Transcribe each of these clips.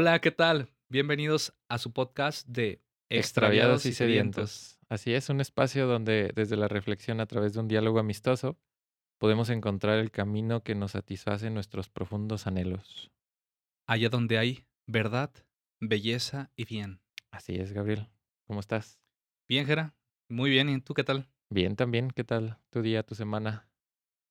Hola, ¿qué tal? Bienvenidos a su podcast de Extraviados y Sedientos. Así es, un espacio donde desde la reflexión a través de un diálogo amistoso podemos encontrar el camino que nos satisface nuestros profundos anhelos. Allá donde hay verdad, belleza y bien. Así es, Gabriel. ¿Cómo estás? Bien, Gera. Muy bien. ¿Y tú qué tal? Bien también. ¿Qué tal tu día, tu semana?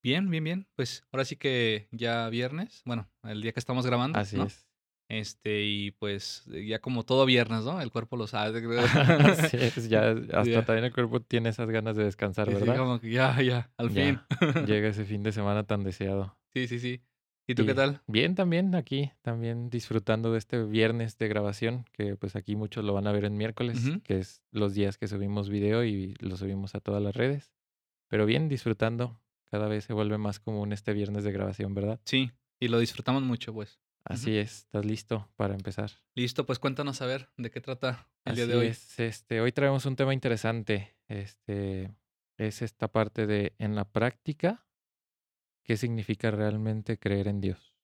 Bien, bien, bien. Pues ahora sí que ya viernes, bueno, el día que estamos grabando. Así ¿no? es. Este, y pues ya como todo viernes, ¿no? El cuerpo lo sabe. Es, ya hasta también el cuerpo tiene esas ganas de descansar, Sí, sí, ¿verdad? como que ya, ya, al Ya, fin. Llega ese fin de semana tan deseado. Sí, sí, sí. ¿Y tú qué tal? bien también aquí, también disfrutando de este viernes de grabación, que pues aquí muchos lo van a ver en miércoles, que es los días que subimos video y lo subimos a todas las redes. Pero bien, disfrutando. Cada vez se vuelve más común este viernes de grabación, ¿verdad? Sí, y lo disfrutamos mucho, pues. Así es, ¿estás listo para empezar? Listo, pues cuéntanos a ver de qué trata el día de hoy. es, este, hoy traemos un tema interesante. Este es esta parte de en la práctica, ¿qué significa realmente creer en Dios?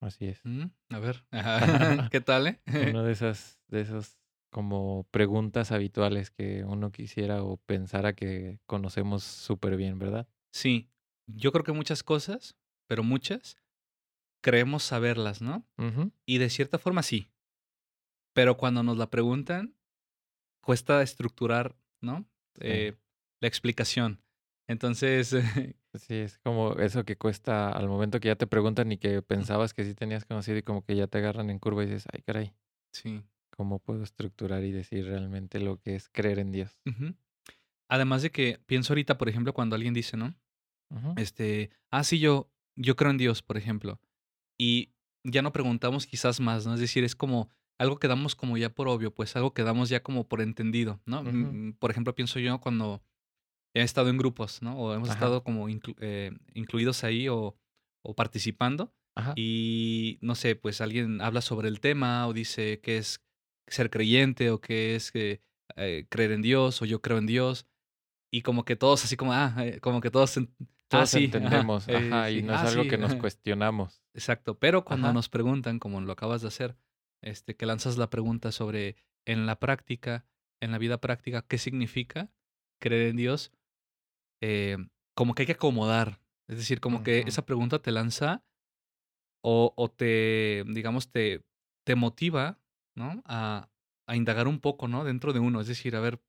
Así es. Mm, A ver, ¿qué tal, eh? Una de esas, de esas como preguntas habituales que uno quisiera o pensara que conocemos súper bien, ¿verdad? Sí, yo creo que muchas cosas, pero muchas, creemos saberlas, ¿no? Y de cierta forma sí. Pero cuando nos la preguntan, cuesta estructurar, ¿no? Sí. Eh, la explicación. Entonces, Sí, es como eso que cuesta al momento que ya te preguntan y que pensabas que sí tenías conocido y como que ya te agarran en curva y dices, ay, caray, sí. ¿cómo puedo estructurar y decir realmente lo que es creer en Dios? Además de que pienso ahorita, por ejemplo, cuando alguien dice, ¿no? Este, ah, sí, yo, yo creo en Dios, por ejemplo. Y ya no preguntamos quizás más, ¿no? Es decir, es como algo que damos como ya por obvio, pues algo que damos ya como por entendido, ¿no? Mm, Por ejemplo, pienso yo cuando he estado en grupos, ¿no? O hemos Ajá. estado como inclu- eh, incluidos ahí o, o participando Ajá. y, no sé, pues alguien habla sobre el tema o dice qué es ser creyente o qué es eh, eh, creer en Dios o yo creo en Dios. Y como que todos así como, ah, como que todos, ah, Todos sí, ajá, entendemos, eh, ajá, y no es ah, algo que nos ajá. cuestionamos. Exacto, pero cuando Ajá. nos preguntan, como lo acabas de hacer, este, que lanzas la pregunta sobre en la práctica, en la vida práctica, ¿qué significa creer en Dios? Eh, como que hay que acomodar. Es decir, como que esa pregunta te lanza o, o te, digamos, te, te motiva, ¿no? A, a indagar un poco, ¿no? Dentro de uno. Es decir, a ver,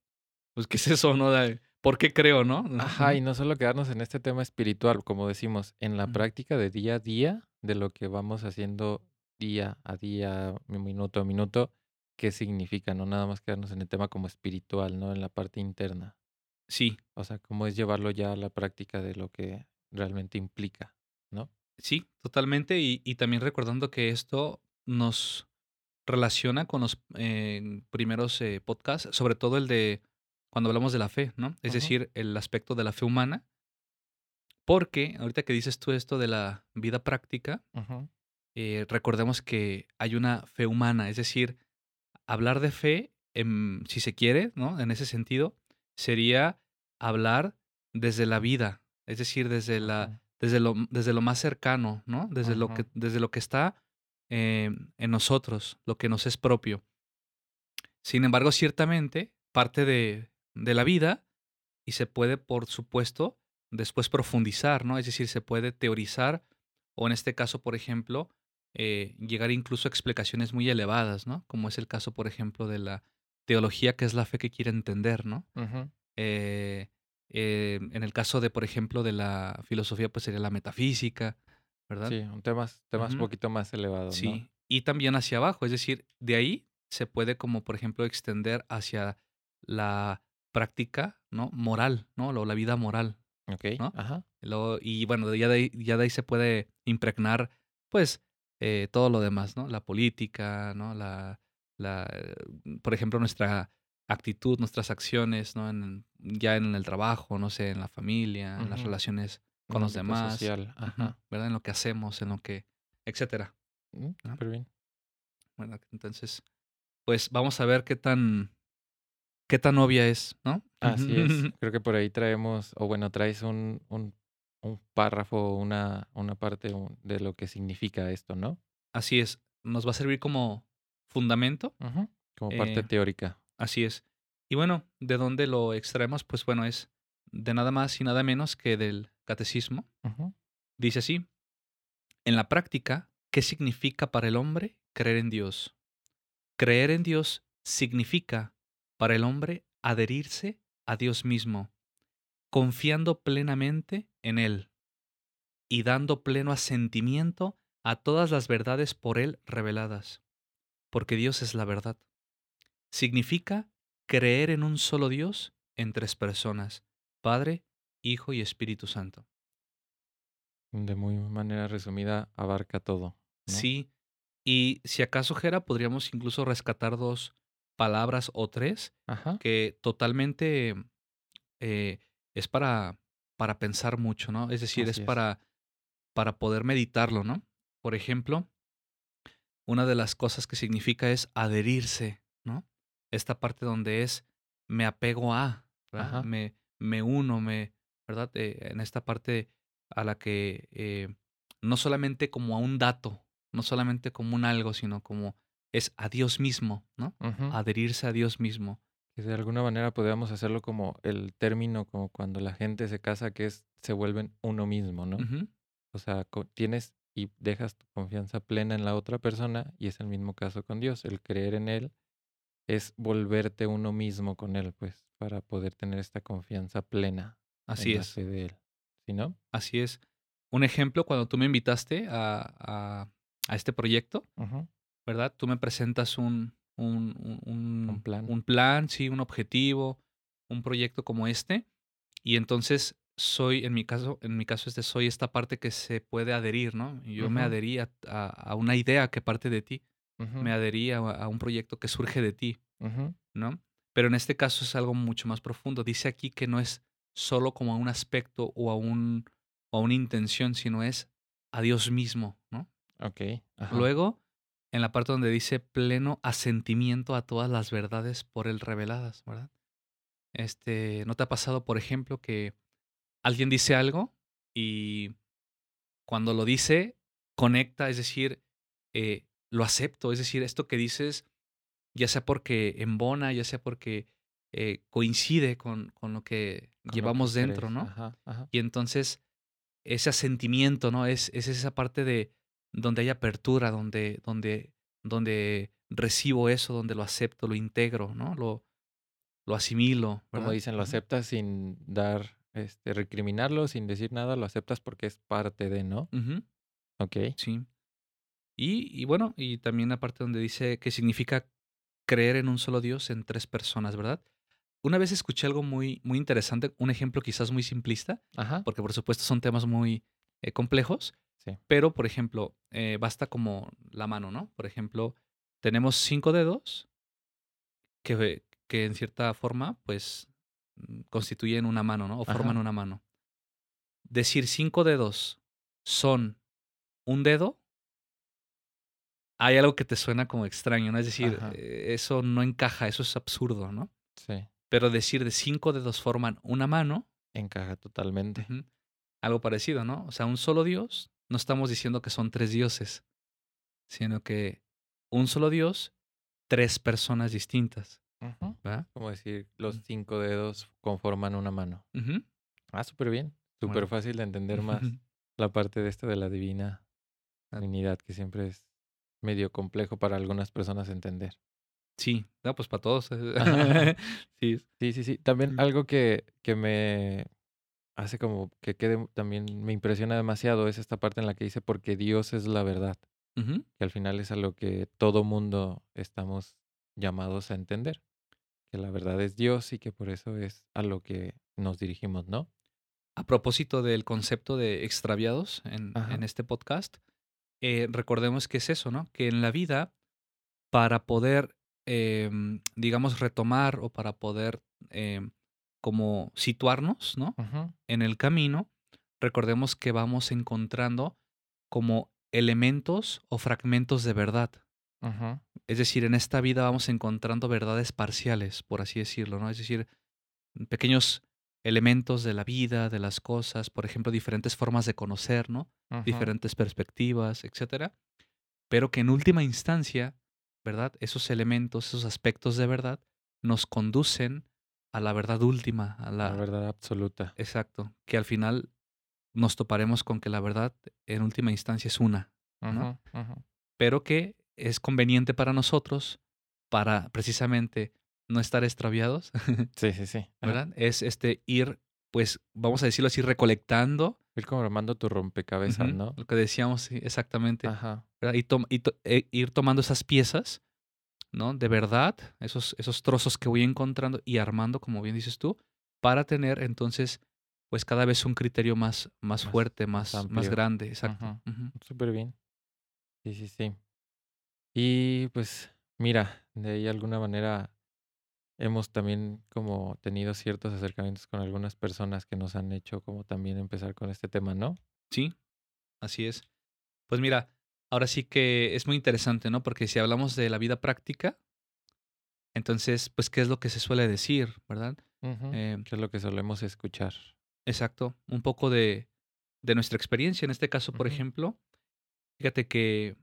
pues, ¿qué es eso, no? De- ¿Por qué creo, no? Ajá, y no solo quedarnos en este tema espiritual, como decimos, en la práctica de día a día, de lo que vamos haciendo día a día, mi- minuto a minuto, qué significa, no nada más quedarnos en el tema como espiritual, ¿no? En la parte interna. Sí, O sea, cómo es llevarlo ya a la práctica de lo que realmente implica, ¿no? Sí, totalmente. Y, y también recordando que esto nos relaciona con los eh, primeros eh, podcasts, sobre todo el de cuando hablamos de la fe, ¿no? Es decir, el aspecto de la fe humana, porque ahorita que dices tú esto de la vida práctica, eh, recordemos que hay una fe humana, es decir, hablar de fe, si se quiere, ¿no? En ese sentido, sería hablar desde la vida, es decir, desde la, desde lo, desde lo más cercano, ¿no? Desde lo que, desde lo que está eh, en nosotros, lo que nos es propio. Sin embargo, ciertamente, parte de, de la vida y se puede, por supuesto, después profundizar, ¿no? Es decir, se puede teorizar o en este caso, por ejemplo, eh, llegar incluso a explicaciones muy elevadas, ¿no? Como es el caso, por ejemplo, de la teología, que es la fe que quiere entender, ¿no? Eh, eh, en el caso de, por ejemplo, de la filosofía, pues sería la metafísica, ¿verdad? Sí, un temas, temas un poquito más elevados, ¿no? Sí, y también hacia abajo, es decir, de ahí se puede como por ejemplo extender hacia la práctica, ¿no? Moral, ¿no? O la vida moral, Ok, ¿no? ajá. Luego- y bueno, ya de, ahí, ya de ahí se puede impregnar, pues, eh, todo lo demás, ¿no? La política, ¿no? La, la, eh, por ejemplo, nuestra actitud, nuestras acciones, ¿no? En, ya en el trabajo, no sé, en la familia, en las relaciones con los demás, social, ajá. ¿verdad? En lo que hacemos, en lo que, etcétera. Mm, ¿no? súper bien. ¿verdad? Entonces, pues vamos a ver qué tan, qué tan obvia es, ¿no? Así es. Creo que por ahí traemos, o bueno, traes un, un, un párrafo, una, una parte de lo que significa esto, ¿no? Así es, nos va a servir como fundamento. Como parte Eh, teórica. Así es. Y bueno, ¿de dónde lo extraemos? Pues bueno, es de nada más y nada menos que del catecismo. Dice así, en la práctica, ¿qué significa para el hombre creer en Dios? Creer en Dios significa para el hombre adherirse a Dios mismo, confiando plenamente en Él y dando pleno asentimiento a todas las verdades por Él reveladas, porque Dios es la verdad. Significa creer en un solo Dios en tres personas, Padre, Hijo y Espíritu Santo. De muy manera resumida, abarca todo. ¿no? Sí, y si acaso, Jera, podríamos incluso rescatar dos palabras o tres Ajá. que totalmente eh, es para, para pensar mucho, ¿no? Es decir, es Así es. para, para poder meditarlo, ¿no? Por ejemplo, una de las cosas que significa es adherirse, ¿no? Esta parte donde es me apego a. Me, me uno, me, ¿verdad? Eh, en esta parte a la que eh, no solamente como a un dato, no solamente como un algo, sino como es a Dios mismo, ¿no? Adherirse a Dios mismo. Que de alguna manera podríamos hacerlo como el término, como cuando la gente se casa, que es se vuelven uno mismo, ¿no? O sea, tienes y dejas tu confianza plena en la otra persona y es el mismo caso con Dios. El creer en Él es volverte uno mismo con Él, pues, para poder tener esta confianza plena Así en la es. fe de Él. ¿Sí, no? Así es. Un ejemplo, cuando tú me invitaste a, a- a este proyecto. ¿Verdad? Tú me presentas un, un, un- un- plan. un plan, sí, un objetivo, un proyecto como este. Y entonces soy, en mi caso, en mi caso este, soy esta parte que se puede adherir, ¿no? Yo me adherí a, a- a una idea que parte de ti, me adherí a, a un proyecto que surge de ti. ¿no? Pero en este caso es algo mucho más profundo. Dice aquí que no es solo como a un aspecto o a, un, o a una intención, sino es a Dios mismo, ¿no? Ok. Luego, en la parte donde dice pleno asentimiento a todas las verdades por él reveladas, ¿verdad? Este, ¿no te ha pasado, por ejemplo, que alguien dice algo y cuando lo dice, conecta, es decir, eh, lo acepto, es decir, esto que dices, ya sea porque embona, ya sea porque eh, coincide con, con lo que Con lo que llevamos dentro. ¿no? Ajá. Ajá. Y entonces ese asentimiento, ¿no? Es, es esa parte de donde hay apertura, donde, donde, donde recibo eso, donde lo acepto, lo integro, ¿no? Lo, lo asimilo. Como dicen, lo aceptas sin dar, este, recriminarlo, sin decir nada, lo aceptas porque es parte de, ¿no? Ujú, Ok. Sí. Y, y bueno, y también la parte donde dice que significa creer en un solo Dios en tres personas, ¿verdad? Una vez escuché algo muy, muy interesante, un ejemplo quizás muy simplista, Ajá. porque por supuesto son temas muy eh, complejos, Sí. pero por ejemplo, eh, basta como la mano, ¿no? Por ejemplo, tenemos cinco dedos que, que en cierta forma, pues, mm, constituyen una mano, ¿no? O forman una mano. Decir cinco dedos son un dedo, hay algo que te suena como extraño, ¿no? Es decir, Ajá. eh, eso no encaja, eso es absurdo, ¿no? Sí. Pero decir de cinco dedos forman una mano, Encaja totalmente. algo parecido, ¿no? O sea, un solo Dios, no estamos diciendo que son tres dioses, sino que un solo Dios, tres personas distintas. ¿verdad? Como decir, los Mm. cinco dedos conforman una mano. Ah, súper bien. Súper Bueno. fácil de entender más la parte de esta de la divina. Trinidad, que siempre es medio complejo para algunas personas entender. Sí, no, pues para todos. Sí, Sí, sí, sí. También Mm. algo que, que me hace como que quede, también me impresiona demasiado es esta parte en la que dice, porque Dios es la verdad, que al final es a lo que todo mundo estamos llamados a entender, que la verdad es Dios y que por eso es a lo que nos dirigimos, ¿no? A propósito del concepto de extraviados en este podcast, eh, recordemos que es eso, ¿no? Que en la vida, para poder, em, digamos, retomar o para poder em, como situarnos, ¿no? En el camino, recordemos que vamos encontrando como elementos o fragmentos de verdad. Es decir, en esta vida vamos encontrando verdades parciales, por así decirlo, ¿no? Es decir, pequeños elementos de la vida, de las cosas, por ejemplo, diferentes formas de conocer, ¿no? Diferentes perspectivas, etcétera. Pero que en última instancia ¿verdad? Esos elementos, esos aspectos de verdad, nos conducen a la verdad última, a la, La verdad absoluta. Exacto, que al final nos toparemos con que la verdad en última instancia es una, ¿no? Ujú, ujú. pero que es conveniente para nosotros para precisamente no estar extraviados, Sí, sí, sí. ¿verdad? Es este ir, pues, vamos a decirlo así, recolectando Ir como armando tu rompecabezas, ¿no? lo que decíamos, sí, exactamente, Ajá. Y, y to- e- ir tomando esas piezas, ¿no? De verdad, esos, esos trozos que voy encontrando y armando, como bien dices tú, para tener entonces, pues, cada vez un criterio más, más Más- fuerte, más más, grande, exacto. Ujú. Súper bien. Sí, sí, sí. Y pues, mira, de ahí alguna manera hemos también como tenido ciertos acercamientos con algunas personas que nos han hecho como también empezar con este tema, ¿no? Sí, así es. Pues mira, ahora sí que es muy interesante, ¿no? Porque si hablamos de la vida práctica, entonces, pues, ¿qué es lo que se suele decir, verdad? Ujú. Eh, Que es lo que solemos escuchar. exacto, un poco de, de nuestra experiencia. En este caso, por ejemplo, fíjate que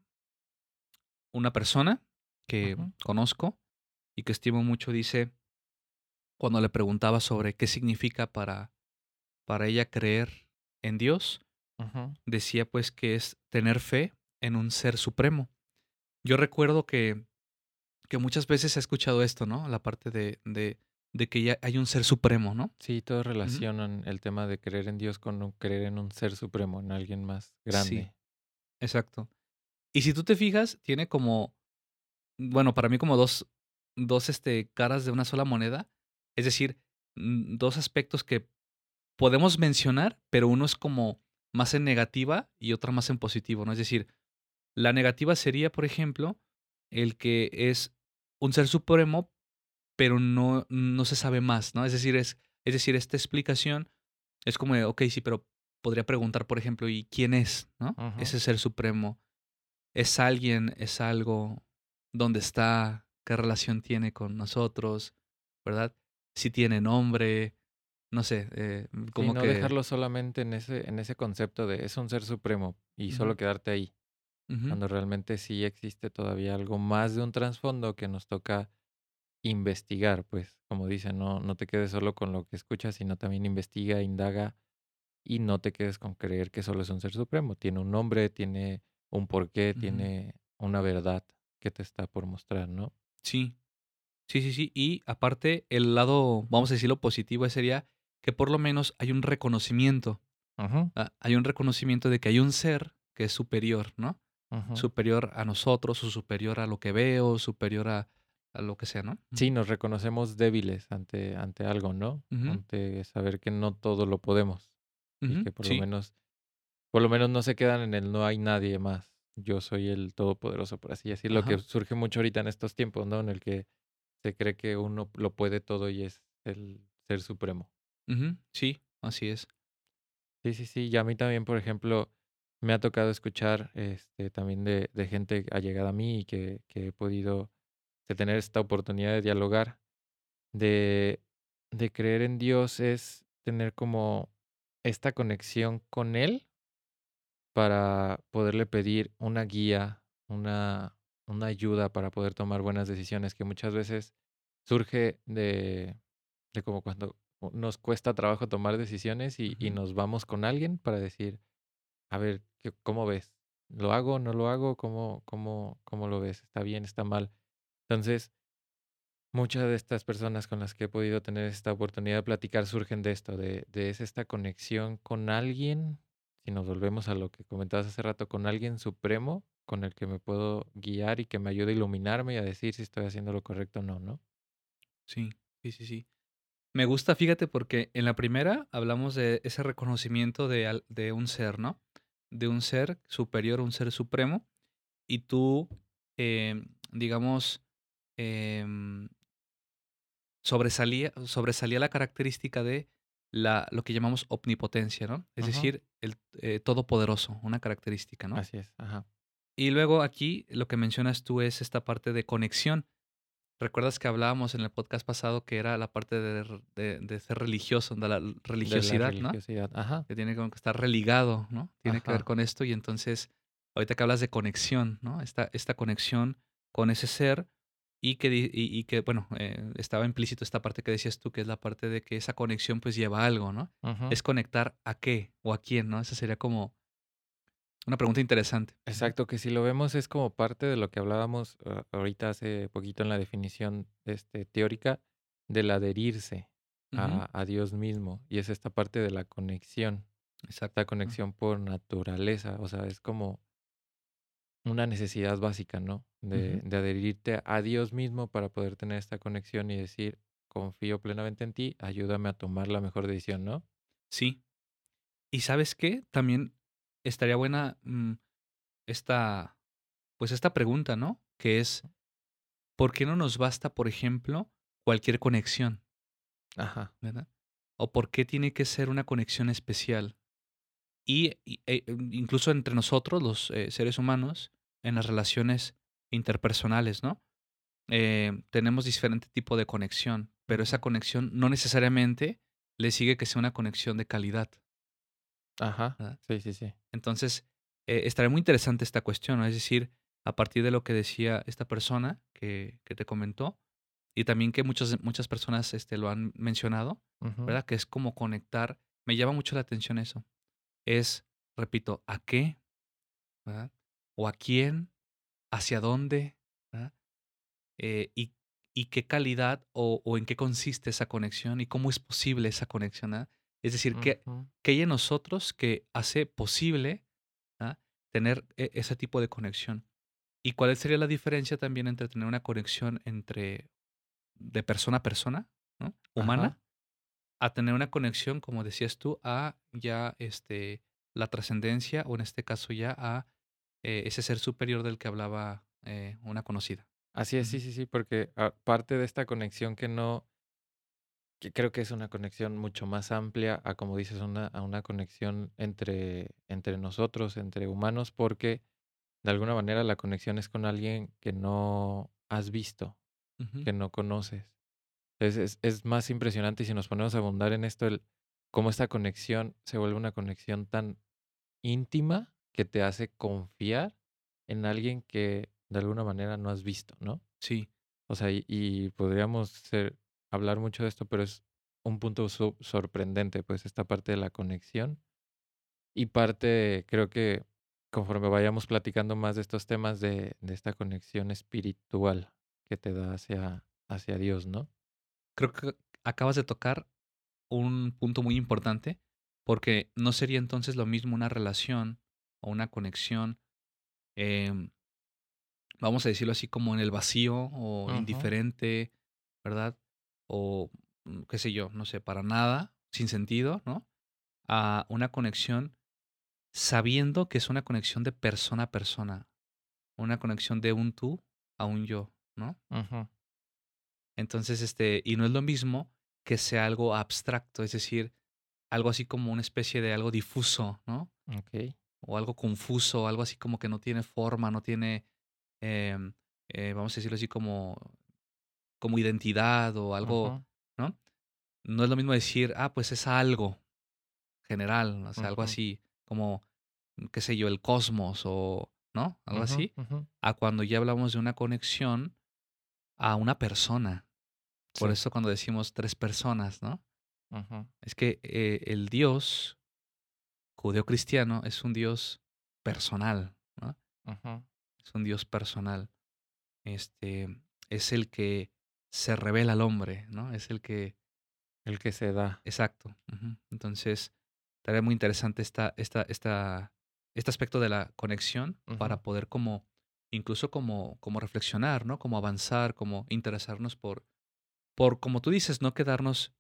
una persona que conozco y que estimo mucho dice, cuando le preguntaba sobre qué significa para, para ella creer en Dios, decía pues que es tener fe en un ser supremo. Yo recuerdo que, que muchas veces he escuchado esto, ¿no? La parte de, de, de que ya hay un ser supremo, ¿no? Sí, todos relacionan el tema de creer en Dios con creer en un ser supremo, en alguien más Sí. grande. Exacto. Y si tú te fijas, tiene como, bueno, para mí como dos, dos este, caras de una sola moneda. Es decir, dos aspectos que podemos mencionar, pero uno es como más en negativa y otra más en positivo, ¿no? Es decir, la negativa sería, por ejemplo, el que es un ser supremo, pero no, no se sabe más, ¿no? Es decir, es, es decir, esta explicación es como, de, ok, sí, pero podría preguntar, por ejemplo, ¿y quién es, no? Ese ser supremo. ¿Es alguien? ¿Es algo? ¿Dónde está? ¿Qué relación tiene con nosotros? ¿Verdad? Si tiene nombre, no sé, eh, como no que... dejarlo solamente en ese, en ese concepto de es un ser supremo y solo quedarte ahí. Cuando realmente sí existe todavía algo más de un trasfondo que nos toca investigar, pues, como dicen, no, no te quedes solo con lo que escuchas, sino también investiga, indaga y no te quedes con creer que solo es un ser supremo. Tiene un nombre, tiene un porqué, tiene una verdad que te está por mostrar, ¿no? Sí, sí, sí, sí. Y aparte, el lado, vamos a decirlo positivo, sería que por lo menos hay un reconocimiento. Ah, Hay un reconocimiento de que hay un ser que es superior, ¿no? Superior a nosotros o superior a lo que veo, superior a, a lo que sea, ¿no? Sí, nos reconocemos débiles ante, ante algo, ¿no? Ante saber que no todo lo podemos y que por Sí, lo menos por lo menos no se quedan en el no hay nadie más. Yo soy el todopoderoso, por así decirlo, que surge mucho ahorita en estos tiempos, ¿no? En el que se cree que uno lo puede todo y es el ser supremo. Sí, así es. Sí, sí, sí. Y a mí también, por ejemplo, me ha tocado escuchar este, también de, de gente allegada a mí y que, que he podido de tener esta oportunidad de dialogar, de, de creer en Dios es tener como esta conexión con Él para poderle pedir una guía, una, una ayuda para poder tomar buenas decisiones, que muchas veces surge de, de como cuando nos cuesta trabajo tomar decisiones y, nos vamos con alguien para decir, a ver, ¿qué- ¿cómo ves? ¿Lo hago? ¿No lo hago? ¿Cómo, cómo, cómo lo ves? ¿Está bien? ¿Está mal? Entonces, muchas de estas personas con las que he podido tener esta oportunidad de platicar surgen de esto, de, de es esta conexión con alguien, si nos volvemos a lo que comentabas hace rato, con alguien supremo con el que me puedo guiar y que me ayude a iluminarme y a decir si estoy haciendo lo correcto o no, ¿no? Sí, sí, sí, sí. Me gusta, fíjate, porque en la primera hablamos de ese reconocimiento de, de un ser, ¿no? De un ser superior, un ser supremo, y tú, em, digamos, em, sobresalía, sobresalía la característica de la, lo que llamamos omnipotencia, ¿no? Es decir, el eh, todopoderoso, una característica, ¿no? Así es, ajá. Y luego aquí lo que mencionas tú es esta parte de conexión. ¿Recuerdas que hablábamos en el podcast pasado que era la parte de, de- de ser religioso, de la De la religiosidad, ¿no? religiosidad, ajá, Que tiene que estar religado, ¿no? Tiene que ver con esto y entonces, ahorita que hablas de conexión, ¿no? Esta, esta conexión con ese ser y que, y, y que bueno, eh, estaba implícito esta parte que decías tú, que es la parte de que esa conexión pues lleva a algo, ¿no? Es conectar a qué o a quién, ¿no? Esa sería como una pregunta interesante. Exacto, que si lo vemos es como parte de lo que hablábamos ah, ahorita hace poquito en la definición este, teórica del adherirse a, a Dios mismo. Y es esta parte de la conexión, Ujú. conexión por naturaleza. O sea, es como una necesidad básica, ¿no? De, de adherirte a Dios mismo para poder tener esta conexión y decir, confío plenamente en ti, ayúdame a tomar la mejor decisión, ¿no? Sí. ¿Y sabes qué? También estaría buena mm, esta, pues esta pregunta, ¿no? Que es, ¿por qué no nos basta, por ejemplo, cualquier conexión, Ajá. ¿verdad? ¿O por qué tiene que ser una conexión especial? Y, y- e- incluso entre nosotros, los eh, seres humanos, en las relaciones interpersonales, ¿no? Eh, tenemos diferente tipo de conexión, pero esa conexión no necesariamente le sigue que sea una conexión de calidad, Ajá. ¿verdad? Sí, sí, sí. Entonces, eh, estaría muy interesante esta cuestión, ¿no? Es decir, a partir de lo que decía esta persona que, que te comentó, y también que muchas, muchas personas este, lo han mencionado. ¿verdad? Que es como conectar, me llama mucho la atención eso. Es, repito, ¿a qué? ¿verdad? ¿O a quién? ¿Hacia dónde? ¿verdad? Eh, y, y qué calidad o, o en qué consiste esa conexión y cómo es posible esa conexión. ¿ah? Es decir, ¿qué, Ujú. qué hay en nosotros que hace posible ¿ah? tener e- ese tipo de conexión? ¿Y cuál sería la diferencia también entre tener una conexión entre de persona a persona, ¿no? humana, Ajá. a tener una conexión, como decías tú, a ya este, la trascendencia o en este caso ya a eh, ese ser superior del que hablaba eh, una conocida? Así es, sí, sí, sí, porque ah, parte de esta conexión que no, que creo que es una conexión mucho más amplia a, como dices, una, a una conexión entre, entre nosotros, entre humanos, porque de alguna manera la conexión es con alguien que no has visto, que no conoces. Es, es, es más impresionante si nos ponemos a abundar en esto, el cómo esta conexión se vuelve una conexión tan íntima que te hace confiar en alguien que de alguna manera no has visto, ¿no? Sí, O sea, y, y podríamos ser- hablar mucho de esto, pero es un punto so- sorprendente, pues, esta parte de la conexión. Y parte, creo que conforme vayamos platicando más de estos temas de, de esta conexión espiritual que te da hacia, hacia Dios, ¿no? creo que acabas de tocar un punto muy importante porque no sería entonces lo mismo una relación o una conexión, em, vamos a decirlo así, como en el vacío o indiferente, ¿verdad? O mm, qué sé yo, no sé, para nada, sin sentido, ¿no? A una conexión sabiendo que es una conexión de persona a persona, una conexión de un tú a un yo, ¿no? ujú, Entonces, este, y no es lo mismo que sea algo abstracto, es decir, algo así como una especie de algo difuso, ¿no? ok, O algo confuso, algo así como que no tiene forma, no tiene, em, eh, vamos a decirlo así como, como identidad o algo, ¿no? No es lo mismo decir, ah, pues es algo general, o sea, algo así como, qué sé yo, el cosmos o, ¿no? Algo así, a cuando ya hablamos de una conexión a una persona. Por eso cuando decimos tres personas, ¿no? Es que eh, el Dios judeocristiano es un Dios personal, ¿no? Es un Dios personal. Este es el que se revela al hombre, ¿no? Es el que. El que se da. Exacto. Entonces, estaría muy interesante esta, esta, esta, este aspecto de la conexión para poder como, incluso como, como reflexionar, ¿no? Como avanzar, como interesarnos por, por, como tú dices, no quedarnos,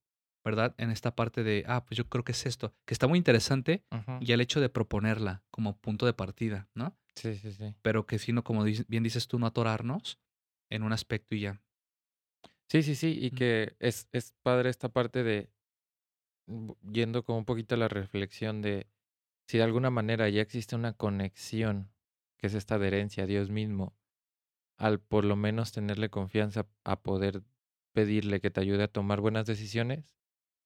¿verdad? En esta parte de, ah, pues yo creo que es esto, que está muy interesante ya el hecho de proponerla como punto de partida, ¿no? Sí, sí, sí. Pero que sino, como bien dices tú, no atorarnos en un aspecto y ya. Sí, sí, sí, y que es, es padre esta parte de, yendo como un poquito a la reflexión de si de alguna manera ya existe una conexión, que es esta adherencia a Dios mismo, al por lo menos tenerle confianza a poder pedirle que te ayude a tomar buenas decisiones,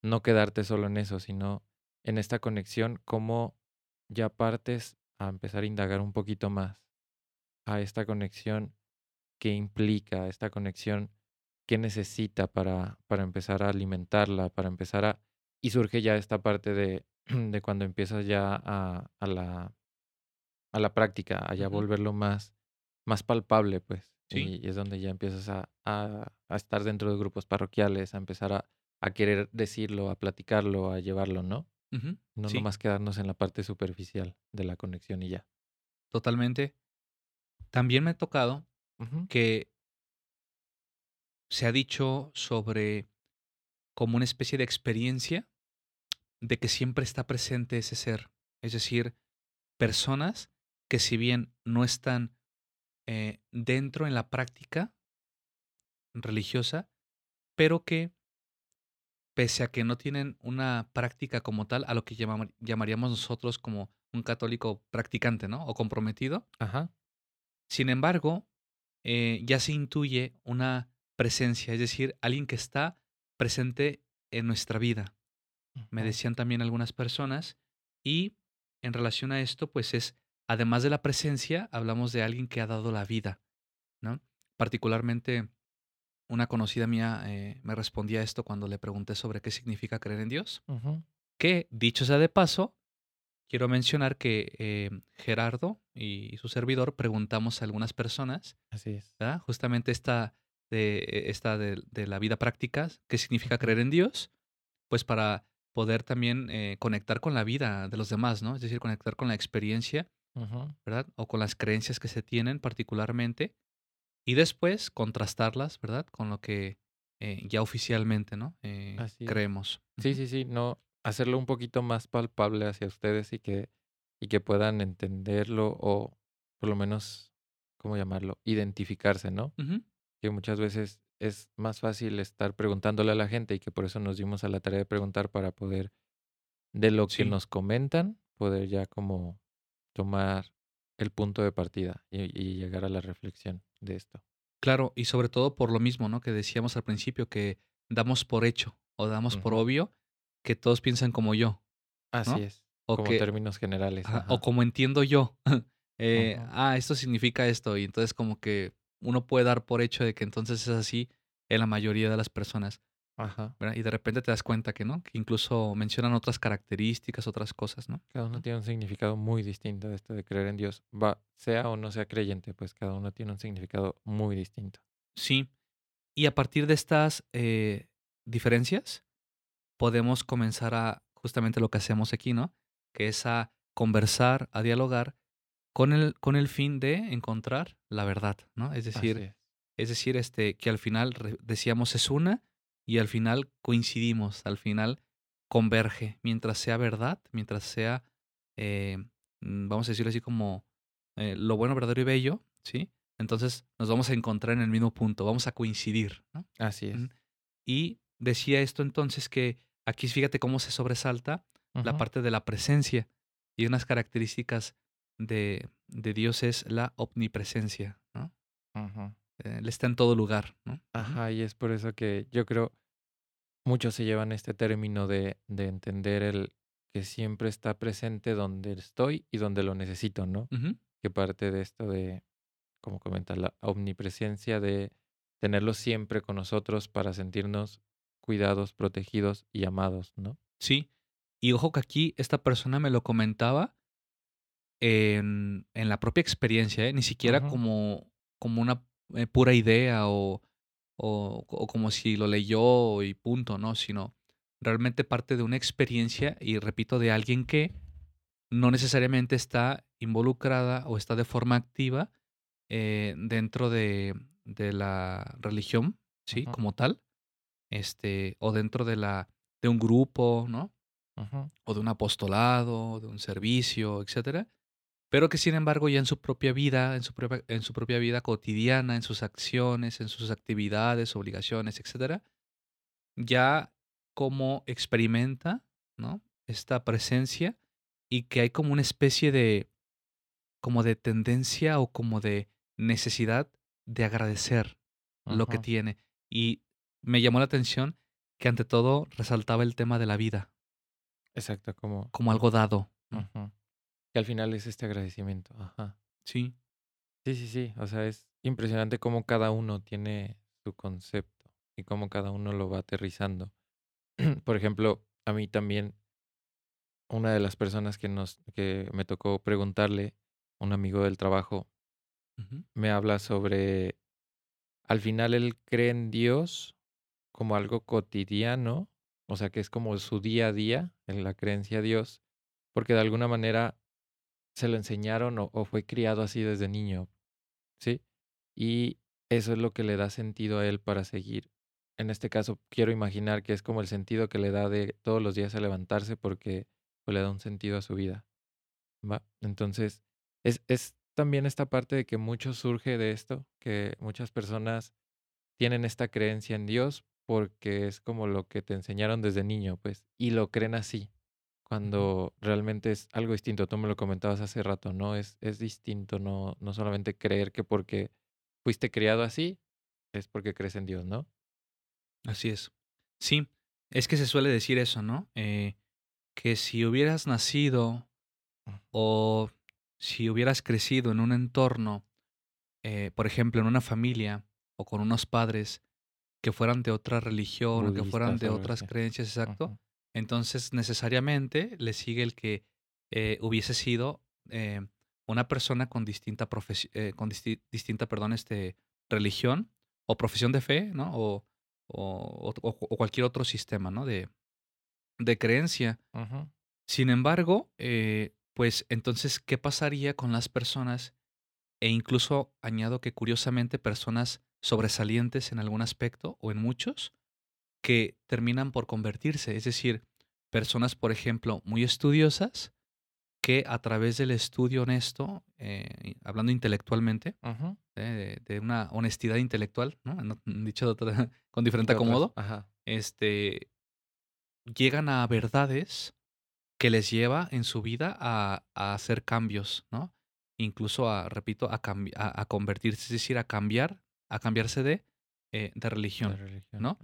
no quedarte solo en eso, sino en esta conexión, cómo ya partes a empezar a indagar un poquito más a esta conexión qué implica esta conexión, qué necesita para, para empezar a alimentarla, para empezar a... Y surge ya esta parte de, de cuando empiezas ya a, a la, a la práctica, a ya volverlo más, más palpable, pues. Sí. Y, y es donde ya empiezas a, a, a estar dentro de grupos parroquiales, a empezar a, a querer decirlo, a platicarlo, a llevarlo, ¿no? No Sí, nomás quedarnos en la parte superficial de la conexión y ya. totalmente. También me ha tocado que se ha dicho sobre como una especie de experiencia de que siempre está presente ese ser. Es decir, personas que si bien no están eh, dentro en la práctica religiosa, pero que pese a que no tienen una práctica como tal, a lo que llamaríamos nosotros como un católico practicante, ¿no? O comprometido. Ajá. Sin embargo, eh, ya se intuye una presencia, es decir, alguien que está presente en nuestra vida. Me decían también algunas personas. Y en relación a esto, pues es, además de la presencia, hablamos de alguien que ha dado la vida, ¿no? Particularmente, una conocida mía eh, me respondía esto cuando le pregunté sobre qué significa creer en Dios. Que, dicho sea de paso, quiero mencionar que eh, Gerardo y su servidor preguntamos a algunas personas, Así es. ¿verdad? Justamente esta de, esta de, de la vida práctica, qué significa creer en Dios, pues para poder también eh, conectar con la vida de los demás, ¿no? Es decir, conectar con la experiencia. ¿verdad? O con las creencias que se tienen particularmente y después contrastarlas, ¿verdad? Con lo que eh, ya oficialmente, ¿no? Eh, Así creemos. Sí, sí, sí, no, hacerlo un poquito más palpable hacia ustedes y que, y que puedan entenderlo o por lo menos, ¿cómo llamarlo? Identificarse, ¿no? Que muchas veces es más fácil estar preguntándole a la gente y que por eso nos dimos a la tarea de preguntar para poder, de lo que nos comentan, poder ya como tomar el punto de partida y, y llegar a la reflexión de esto. claro, y sobre todo por lo mismo, ¿no? Que decíamos al principio, que damos por hecho o damos por obvio que todos piensan como yo, Así ¿no? es, O como que, términos generales, ajá, o como entiendo yo. eh, ah, esto significa esto, y entonces como que uno puede dar por hecho de que entonces es así en la mayoría de las personas. Ajá. ¿verdad? Y de repente te das cuenta que no, que incluso mencionan otras características, otras cosas, ¿no? Cada uno tiene un significado muy distinto de esto de creer en Dios. Va, sea o no sea creyente, pues cada uno tiene un significado muy distinto. Sí, y a partir de estas eh, diferencias podemos comenzar a justamente lo que hacemos aquí, ¿no? Que es a conversar, a dialogar con el, con el fin de encontrar la verdad, ¿no? Es decir, es. es decir, este, que al final decíamos es una y al final coincidimos, al final converge, mientras sea verdad, mientras sea, eh, mm, vamos a decirlo así como eh, lo bueno, verdadero y bello, ¿sí? Entonces nos vamos a encontrar en el mismo punto, vamos a coincidir, ¿no? Así es. Y decía esto entonces que aquí fíjate cómo se sobresalta la parte de la presencia y unas características de, de Dios es la omnipresencia, ¿no? ujú. Eh, Él está en todo lugar, ¿no? Ajá, y es por eso que yo creo muchos se llevan este término de, de entender el que siempre está presente donde estoy y donde lo necesito, ¿no? Que parte de esto de, como comenta, la omnipresencia de tenerlo siempre con nosotros para sentirnos cuidados, protegidos y amados, ¿no? Sí. Y ojo que aquí esta persona me lo comentaba en, en la propia experiencia, ¿eh? Ni siquiera como, como una eh, pura idea o, o, o como si lo leyó y punto, ¿no? Sino realmente parte de una experiencia y repito, de alguien que no necesariamente está involucrada o está de forma activa eh, dentro de, de la religión, ¿sí? Como tal, este, o dentro de la, de un grupo, ¿no? O de un apostolado, de un servicio, etcétera pero que sin embargo ya en su propia vida, en su propia, en su propia vida cotidiana, en sus acciones, en sus actividades, obligaciones, etcétera, ya como experimenta, ¿no? Esta presencia y que hay como una especie de, como de tendencia o como de necesidad de agradecer lo que tiene. Y me llamó la atención que ante todo resaltaba el tema de la vida Exacto, como como- algo dado. Que al final es este agradecimiento. Ajá. Sí. Sí, sí, sí. O sea, es impresionante cómo cada uno tiene su concepto y cómo cada uno lo va aterrizando. Por ejemplo, a mí también, una de las personas que nos, que me tocó preguntarle, un amigo del trabajo, me habla sobre, al final él cree en Dios como algo cotidiano, o sea, que es como su día a día, en la creencia a Dios, porque de alguna manera se lo enseñaron o, o fue criado así desde niño, ¿sí? Y eso es lo que le da sentido a él para seguir. En este caso, quiero imaginar que es como el sentido que le da de todos los días a levantarse porque pues, le da un sentido a su vida. ¿va? Entonces, es, es también esta parte de que mucho surge de esto, que muchas personas tienen esta creencia en Dios porque es como lo que te enseñaron desde niño, pues, y lo creen así. Cuando realmente es algo distinto. Tú me lo comentabas hace rato, ¿no? Es, es distinto, no, no solamente creer que porque fuiste criado así, es porque crees en Dios, ¿no? Así es. Sí, es que se suele decir eso, ¿no? Eh, que si hubieras nacido o si hubieras crecido en un entorno, eh, por ejemplo, en una familia o con unos padres que fueran de otra religión o que fueran de otras creencias, exacto, entonces necesariamente le sigue el que eh, hubiese sido eh, una persona con distinta eh, con disti- distinta, perdón, este, religión o profesión de fe, ¿no? O, o, o- o cualquier otro sistema, ¿no? De, de creencia. Sin embargo, eh, pues entonces, ¿qué pasaría con las personas? E incluso añado que curiosamente personas sobresalientes en algún aspecto o en muchos, que terminan por convertirse. Es decir, personas, por ejemplo, muy estudiosas, que a través del estudio honesto, eh, hablando intelectualmente, eh, de, de una honestidad intelectual, dicho de otra- con diferente acomodo, este, llegan a verdades que les lleva en su vida a, a hacer cambios, ¿no? Incluso a, repito, a, a convertirse, es decir, a cambiar, a cambiarse de, eh, de De religión, religión. ¿no?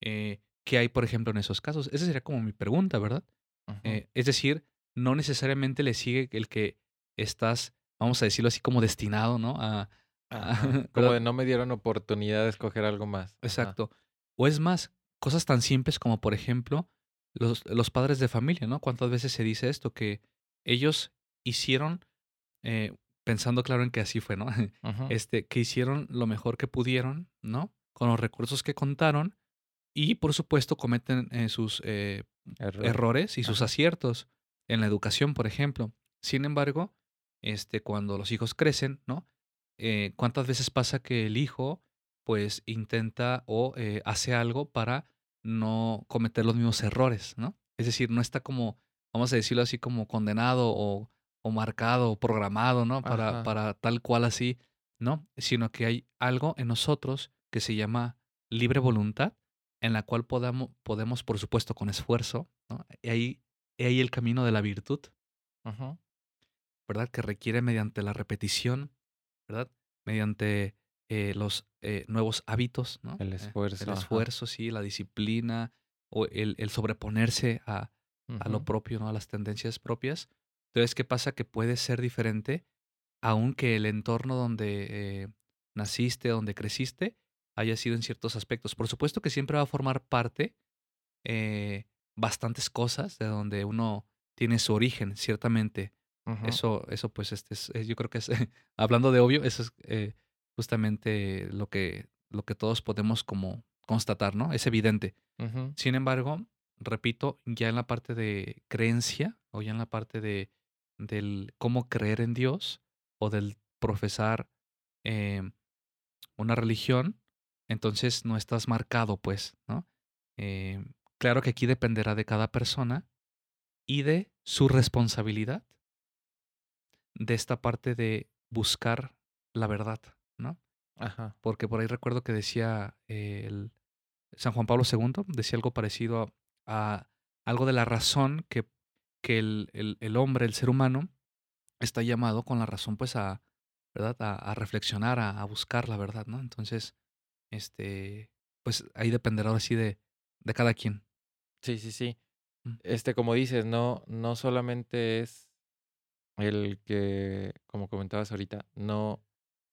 Eh, ¿Qué hay, por ejemplo, en esos casos? Esa sería como mi pregunta, ¿verdad? Eh, es decir, no necesariamente le sigue el que estás, vamos a decirlo así, como destinado, ¿no? A. Como de no me dieron oportunidad de escoger algo más. Ajá. Exacto. O es más, cosas tan simples como, por ejemplo, los, los padres de familia, ¿no? ¿Cuántas veces se dice esto? Que ellos hicieron, eh, pensando claro en que así fue, ¿no? Este, que hicieron lo mejor que pudieron, ¿no? Con los recursos que contaron y, por supuesto, cometen eh, sus eh, Error. errores y sus Ajá. aciertos en la educación, por ejemplo. Sin embargo, este, cuando los hijos crecen, ¿no? Eh, ¿Cuántas veces pasa que el hijo, pues, intenta o hace algo para no cometer los mismos errores, ¿no? Es decir, no está como, vamos a decirlo así, como condenado o, o marcado o programado, ¿no? Para, Ajá. para tal cual así, ¿no? Sino que hay algo en nosotros que se llama libre voluntad en la cual podamos, podemos, por supuesto, con esfuerzo, ¿no? Y ahí, y ahí el camino de la virtud. ¿verdad? Que requiere mediante la repetición, ¿verdad? Mediante eh, los eh, nuevos hábitos, ¿no? El Eh, esfuerzo. el Ajá. esfuerzo, sí, la disciplina o el, el sobreponerse a, a lo propio, ¿no? A las tendencias propias. Entonces, ¿qué pasa? Que puede ser diferente, aunque el entorno donde naciste, donde creciste, haya sido en ciertos aspectos. Por supuesto que siempre va a formar parte eh, bastantes cosas de donde uno tiene su origen, ciertamente. Eso, eso pues, este es, eh, yo creo que es, hablando de obvio, eso es eh, justamente lo que, lo que todos podemos como constatar, ¿no? Es evidente. Sin embargo, repito, ya en la parte de creencia o ya en la parte de del cómo creer en Dios o del profesar eh, una religión, entonces no estás marcado, pues, ¿no? Eh, claro que aquí dependerá de cada persona y de su responsabilidad de esta parte de buscar la verdad, ¿no? Ajá. Porque por ahí recuerdo que decía eh, el San Juan Pablo II, decía algo parecido a, a algo de la razón que, que el, el, el hombre, el ser humano, está llamado con la razón, pues, a, ¿verdad? A, a reflexionar, a, a buscar la verdad, ¿no? Entonces, este, pues ahí dependerá ahora sí de, de cada quien. Sí, sí, sí. Mm, Este, como dices, no, no solamente es el que, como comentabas ahorita, no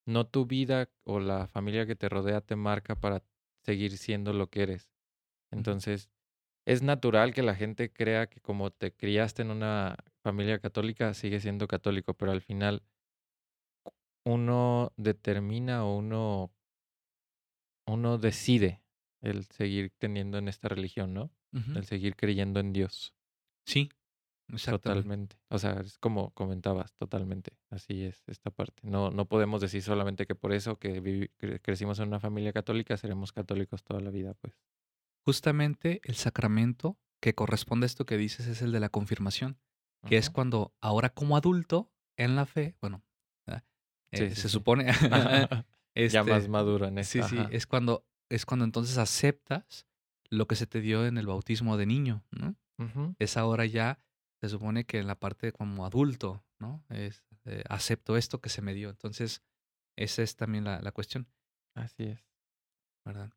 no tu vida o la familia que te rodea te marca para seguir siendo lo que eres. Entonces, es natural que la gente crea que como te criaste en una familia católica, sigues siendo católico, pero al final uno determina o uno, uno decide el seguir teniendo en esta religión, ¿no? El seguir creyendo en Dios. Sí. Totalmente. O sea, es como comentabas, totalmente. Así es esta parte. No, no podemos decir solamente que por eso que vivi- cre- crecimos en una familia católica seremos católicos toda la vida, pues. Justamente el sacramento que corresponde a esto que dices es el de la confirmación, que es cuando ahora como adulto en la fe, bueno, Eh, sí, se sí. supone, Ya más este, maduro en sí, esto. sí, Ajá. es cuando, es cuando entonces aceptas lo que se te dio en el bautismo de niño, ¿no? Es ahora ya, se supone que en la parte como adulto, ¿no? Es, eh, acepto esto que se me dio. Entonces, esa es también la, la cuestión, Así es. ¿verdad?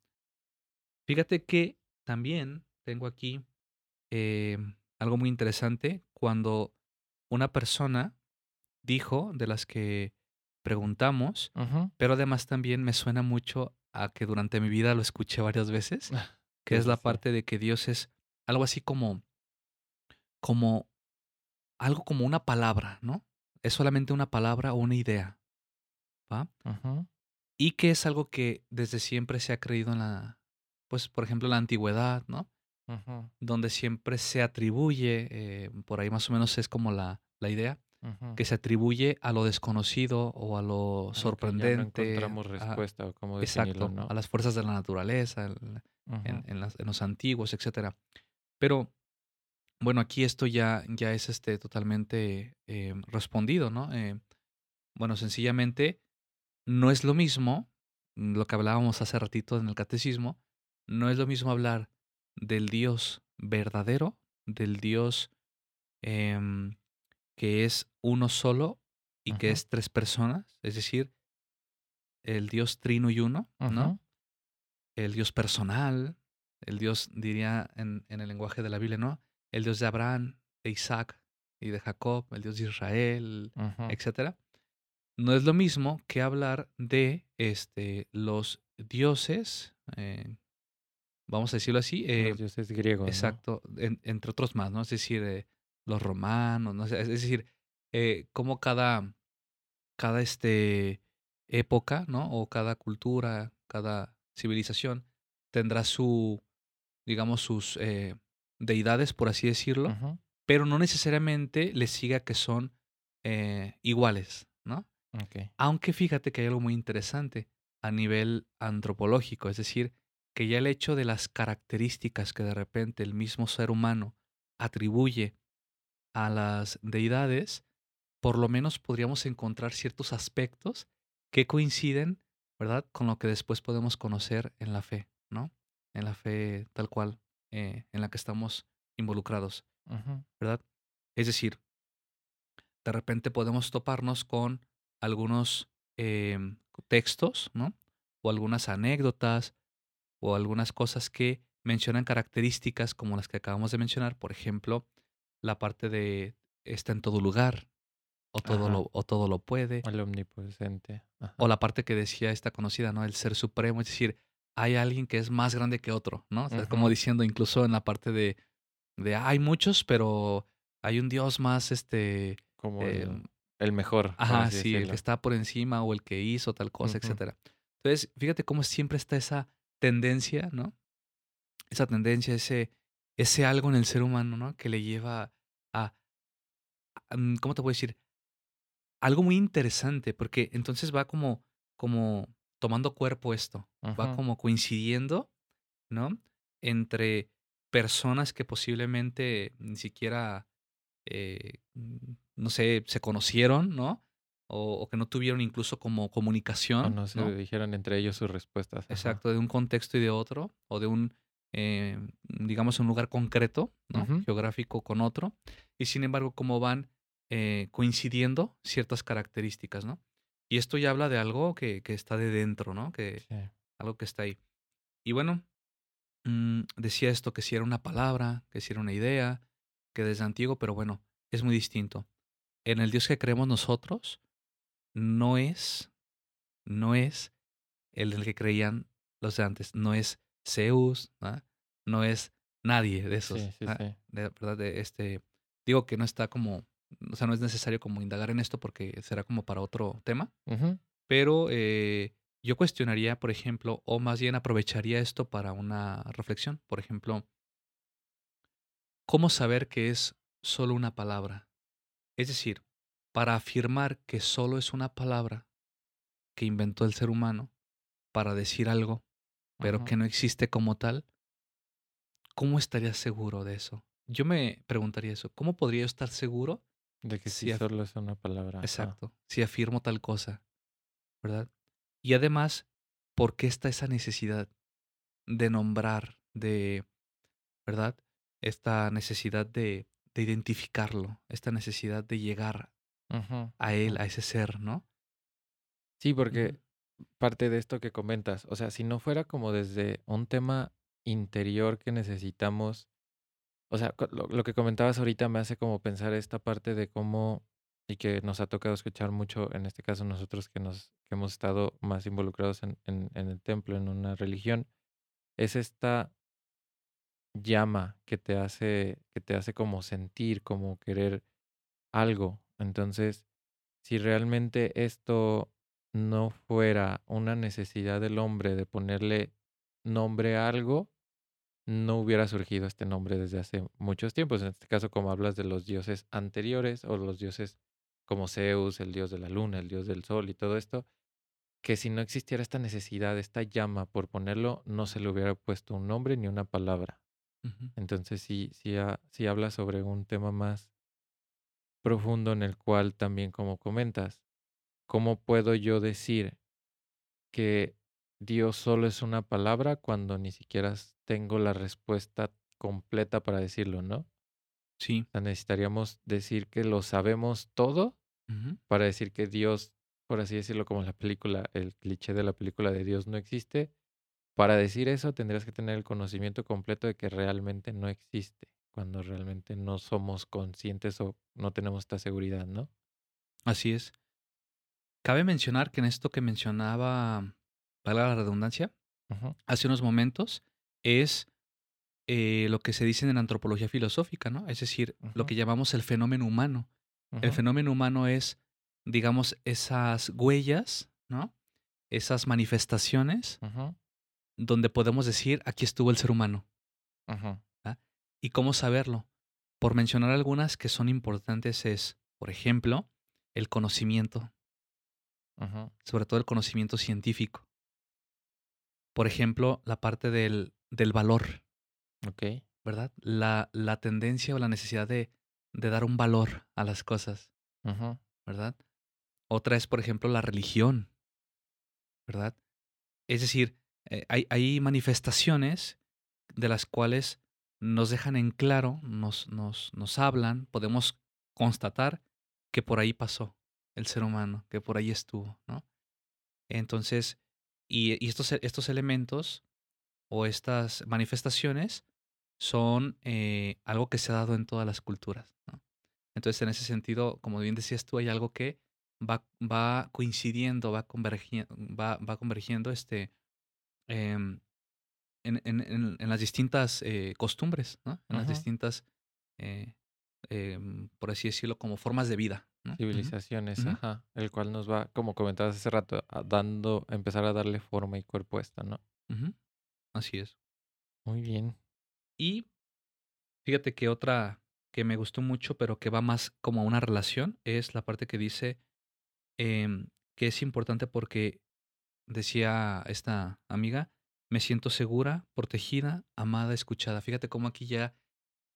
Fíjate que también tengo aquí eh, algo muy interesante cuando una persona dijo de las que preguntamos, pero además también me suena mucho a que durante mi vida lo escuché varias veces, que Sí, es la parte de que Dios es algo así como, como, algo como una palabra, ¿no? Es solamente una palabra o una idea, ¿va? Y que es algo que desde siempre se ha creído en la, pues, por ejemplo, en la antigüedad, ¿no? Donde siempre se atribuye, eh, por ahí más o menos es como la, la idea, Que se atribuye a lo desconocido o a lo A ya no sorprendente, encontramos a- respuesta o cómo definirlo, exacto, ¿no? a las fuerzas de la naturaleza, en, en- Ujú. en las- en los antiguos, etcétera. Pero bueno, aquí esto ya, ya es este, totalmente eh, respondido, ¿no? Eh, bueno, sencillamente no es lo mismo, lo que hablábamos hace ratito en el catecismo, no es lo mismo hablar del Dios verdadero, del Dios em, que es uno solo y que es tres personas, es decir, el Dios trino y uno, ¿no? El Dios personal, el Dios, diría en, en el lenguaje de la Biblia, ¿no? El Dios de Abraham, de Isaac y de Jacob, el Dios de Israel, etcétera. No es lo mismo que hablar de este, los dioses, eh, vamos a decirlo así, eh, Los dioses griegos, ¿no? exacto, en- entre otros más, ¿no? Es decir, eh, los romanos, ¿no? Es decir, eh, cómo cada, cada este, época, ¿no? O cada cultura, cada civilización tendrá su, digamos, sus eh, deidades, por así decirlo, pero no necesariamente les siga que son eh, iguales, ¿no? Aunque fíjate que hay algo muy interesante a nivel antropológico, es decir, que ya el hecho de las características que de repente el mismo ser humano atribuye a las deidades, por lo menos podríamos encontrar ciertos aspectos que coinciden, ¿verdad?, con lo que después podemos conocer en la fe, ¿no? En la fe tal cual, eh, en la que estamos involucrados. ¿verdad? Es decir, de repente podemos toparnos con algunos em, textos, ¿no? O algunas anécdotas o algunas cosas que mencionan características como las que acabamos de mencionar, por ejemplo, la parte de está en todo lugar o todo Ajá. lo o todo lo puede, El omnipresente. Ajá. o la parte que decía esta conocida, ¿no? El ser supremo, es decir, hay alguien que es más grande que otro, ¿no? O sea, como diciendo incluso en la parte de de hay muchos, pero hay un Dios más este Como em, el, el mejor, Ajá, sí, el que está por encima o el que hizo tal cosa, Ujú. etcétera. Entonces, fíjate cómo siempre está esa tendencia, ¿no? Esa tendencia, ese, ese algo en el ser humano, ¿no? Que le lleva ¿cómo te puedo decir? Algo muy interesante, porque entonces va como, como tomando cuerpo esto, va como coincidiendo, ¿no? Entre personas que posiblemente ni siquiera, eh, mm, no sé, se conocieron, ¿no? O, o que no tuvieron incluso como O comunicación, no se ¿no? dijeron entre ellos sus respuestas. Ajá. Exacto, de un contexto y de otro, o de un, eh, digamos, un lugar concreto, ¿no? Geográfico con otro, y sin embargo, cómo van eh, coincidiendo ciertas características, ¿no? Y esto ya habla de algo que, que está de dentro, ¿no? Que, Sí. algo que está ahí. Y bueno, mm, decía esto que si era una palabra, que si era una idea, que desde antiguo, pero bueno, es muy distinto. En el Dios que creemos nosotros, no es no es el del que creían los de antes, no es Zeus, ¿ah? no es nadie de esos. Sí, sí, ¿ah? sí. De verdad, de este, digo que no está como, o sea, no es necesario como indagar en esto porque será como para otro tema, pero eh, yo cuestionaría, por ejemplo, o más bien aprovecharía esto para una reflexión. Por ejemplo, ¿cómo saber que es solo una palabra? Es decir, para afirmar que solo es una palabra que inventó el ser humano para decir algo, pero que no existe como tal, ¿cómo estarías seguro de eso? Yo me preguntaría eso, ¿cómo podría estar seguro De que sí si solo es una palabra. exacto, si afirmo tal cosa, ¿verdad? Y además, ¿por qué está esa necesidad de nombrar, de, ¿verdad? Esta necesidad de, de identificarlo, esta necesidad de llegar a él, a ese ser, ¿no? Sí, porque parte de esto que comentas, o sea, si no fuera como desde un tema interior que necesitamos, o sea, lo que comentabas ahorita me hace como pensar esta parte de cómo, y que nos ha tocado escuchar mucho, en este caso nosotros que, nos, que hemos estado más involucrados en, en, en el templo, en una religión, es esta llama que te hace, que te hace como sentir, como querer algo. Entonces, si realmente esto no fuera una necesidad del hombre de ponerle nombre a algo, no hubiera surgido este nombre desde hace muchos tiempos. En este caso, como hablas de los dioses anteriores o los dioses como Zeus, el dios de la luna, el dios del sol y todo esto, que si no existiera esta necesidad, esta llama por ponerlo, no se le hubiera puesto un nombre ni una palabra. Entonces sí, sí, ha- sí habla sobre un tema más profundo en el cual también, como comentas, ¿cómo puedo yo decir que Dios solo es una palabra cuando ni siquiera tengo la respuesta completa para decirlo, ¿no? Sí. O sea, necesitaríamos decir que lo sabemos todo para decir que Dios, por así decirlo, como la película, el cliché de la película de Dios no existe. Para decir eso tendrías que tener el conocimiento completo de que realmente no existe, cuando realmente no somos conscientes o no tenemos esta seguridad, ¿no? Así es. Cabe mencionar que en esto que mencionaba, valga la redundancia, hace unos momentos, es eh, lo que se dice en antropología filosófica, ¿no? Es decir, lo que llamamos el fenómeno humano. El fenómeno humano es, digamos, esas huellas, ¿no? Esas manifestaciones donde podemos decir, aquí estuvo el ser humano. ¿ah? ¿Y cómo saberlo? Por mencionar algunas que son importantes es, por ejemplo, el conocimiento, sobre todo el conocimiento científico. Por ejemplo, la parte del, del valor, Ok. ¿verdad? La, la tendencia o la necesidad de, de dar un valor a las cosas, ¿verdad? Otra es, por ejemplo, la religión, ¿verdad? Es decir, eh, hay, hay manifestaciones de las cuales nos dejan en claro, nos, nos, nos hablan, podemos constatar que por ahí pasó el ser humano, que por ahí estuvo, ¿no? Entonces, y, y estos, estos elementos o estas manifestaciones son eh, algo que se ha dado en todas las culturas. ¿no? Entonces, en ese sentido, como bien decías tú, hay algo que va, va coincidiendo, va, convergiendo, va, va convergiendo este, em, en, en- en- en las distintas eh, costumbres, ¿no? en las distintas, eh, em, por así decirlo, como formas de vida. Civilizaciones, ajá. El cual nos va, como comentabas hace rato, a- dando, empezar a darle forma y cuerpo a esta, ¿no? Así es. Muy bien. Y fíjate que otra que me gustó mucho, pero que va más como a una relación, es la parte que dice em, que es importante porque decía esta amiga, me siento segura, protegida, amada, escuchada. Fíjate cómo aquí ya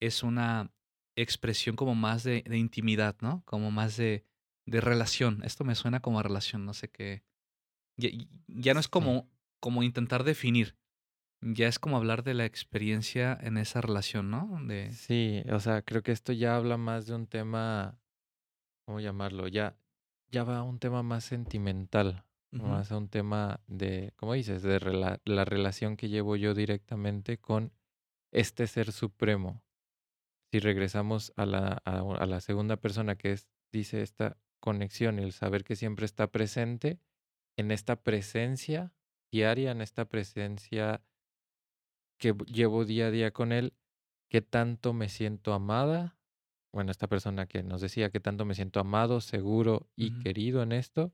es una expresión como más de, de intimidad, ¿no? Como más de, de relación. Esto me suena como a relación, no sé qué. Ya, ya no es como, como intentar definir, ya es como hablar de la experiencia en esa relación, ¿no? De, Sí, o sea, creo que esto ya habla más de un tema, ¿cómo llamarlo? Ya, ya va a un tema más sentimental, Ujú, más a un tema de, ¿cómo dices? De rela- la relación que llevo yo directamente con este ser supremo. Si regresamos a la, a, la segunda persona que es, dice esta conexión y el saber que siempre está presente, en esta presencia diaria, en esta presencia que llevo día a día con Él, qué tanto me siento amada. Bueno, esta persona que nos decía qué tanto me siento amado, seguro y querido en esto,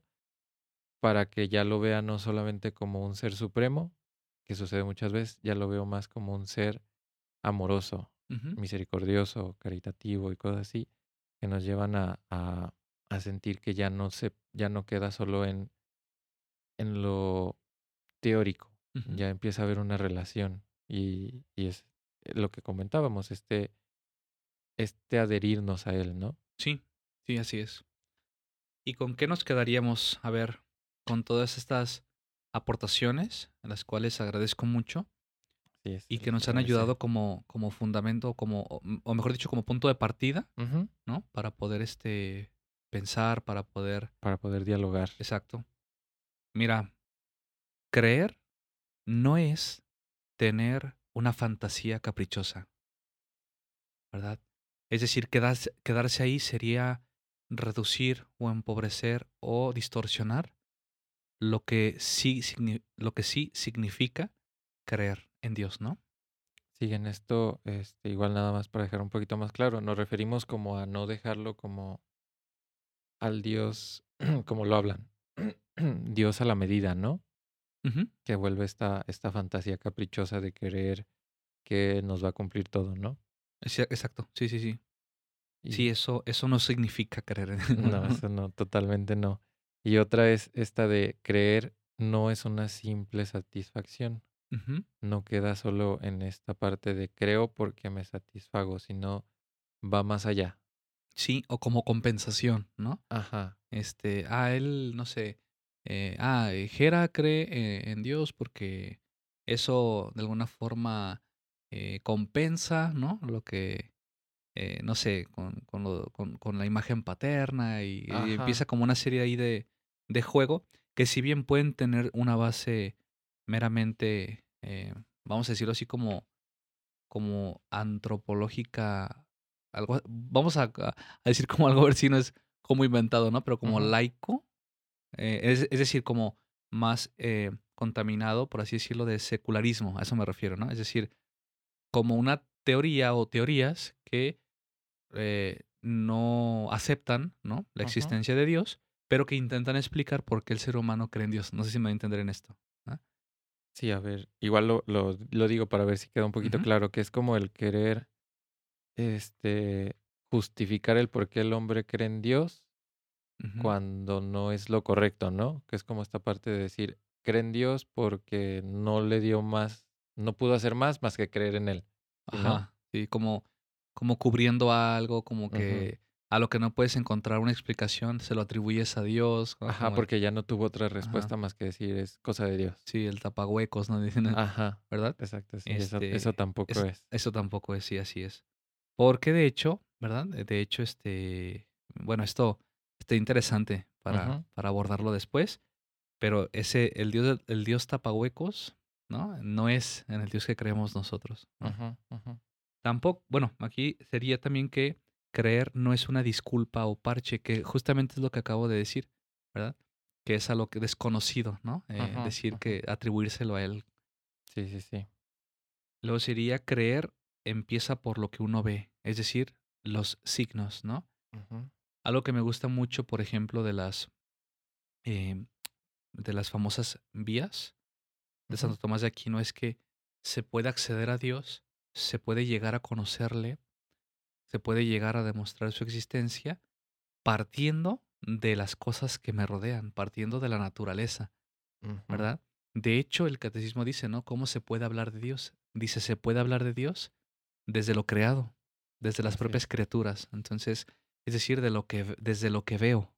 para que ya lo vea no solamente como un ser supremo, que sucede muchas veces, ya lo veo más como un ser amoroso, misericordioso, caritativo y cosas así, que nos llevan a, a, a, sentir que ya no se, ya no queda solo en, en lo teórico, ya empieza a haber una relación y, y es lo que comentábamos, este, este adherirnos a él, ¿no? Sí, sí, así es. ¿Y con qué nos quedaríamos? A ver, con todas estas aportaciones, a las cuales agradezco mucho y que nos han ayudado como, como fundamento, como, o mejor dicho, como punto de partida, ¿no? Para poder este, pensar, para poder... Para poder dialogar. Exacto. Mira, creer no es tener una fantasía caprichosa, ¿verdad? Es decir, quedarse, quedarse ahí sería reducir o empobrecer o distorsionar lo que sí, lo que sí significa creer en Dios, ¿no? Sí, en esto, este, igual nada más para dejar un poquito más claro, nos referimos como a no dejarlo como al Dios, como lo hablan, Dios a la medida, ¿no? Que vuelve esta, esta fantasía caprichosa de querer que nos va a cumplir todo, ¿no? Exacto, sí, sí, sí. Sí, eso, eso no significa creer en No, eso no, totalmente no. Y otra es esta de creer no es una simple satisfacción. No queda solo en esta parte de creo porque me satisfago, sino va más allá. Sí, o como compensación, ¿no? Ajá. Este, ah, él, no sé, eh, ah, Jera cree eh, en Dios porque eso de alguna forma eh, compensa, ¿no? Lo que, eh, no sé, con, con, lo, con, con, la imagen paterna y, y, empieza como una serie ahí de, de juego que si bien pueden tener una base meramente, eh, vamos a decirlo así como, como antropológica, algo, vamos a, a, decir como algo, a ver si no es como inventado, ¿no? Pero como laico, eh, es, es, decir, como más eh, contaminado, por así decirlo, de secularismo, a eso me refiero, ¿no? Es decir, como una teoría o teorías que eh, no aceptan, ¿no? La existencia de Dios, pero que intentan explicar por qué el ser humano cree en Dios. No sé si me va a entender en esto. Sí, a ver, igual lo, lo, lo, digo para ver si queda un poquito claro, que es como el querer este, justificar el por qué el hombre cree en Dios cuando no es lo correcto, ¿no? Que es como esta parte de decir, cree en Dios porque no le dio más, no pudo hacer más más que creer en Él. Ajá, sí, como, como cubriendo algo, como que a lo que no puedes encontrar una explicación, se lo atribuyes a Dios. Ajá, porque ya no tuvo otra respuesta más que decir es cosa de Dios. Sí, el tapahuecos, ¿no? Dicen, Ajá. ¿Verdad? Exacto, sí. eso, este, tampoco es, Eso tampoco es, sí, así es. Porque de hecho, ¿verdad? De hecho, este, bueno, esto está interesante para, para abordarlo después, pero ese, el Dios, el Dios tapahuecos, ¿no? No es en el Dios que creemos nosotros. Ajá, Tampoco, bueno, aquí sería también que creer no es una disculpa o parche, que justamente es lo que acabo de decir, ¿verdad? Que es algo que desconocido, ¿no? Eh, decir que atribuírselo a él. Sí, sí, sí. Luego sería creer empieza por lo que uno ve, es decir, los signos, ¿no? Algo que me gusta mucho, por ejemplo, de las eh, de las famosas vías de Santo Tomás de Aquino es que se puede acceder a Dios, se puede llegar a conocerle se puede llegar a demostrar su existencia partiendo de las cosas que me rodean, partiendo de la naturaleza, ¿verdad? De hecho, el catecismo dice, ¿no? ¿Cómo se puede hablar de Dios? Dice, se puede hablar de Dios desde lo creado, desde las propias criaturas. Entonces, es decir, de lo que, desde lo que veo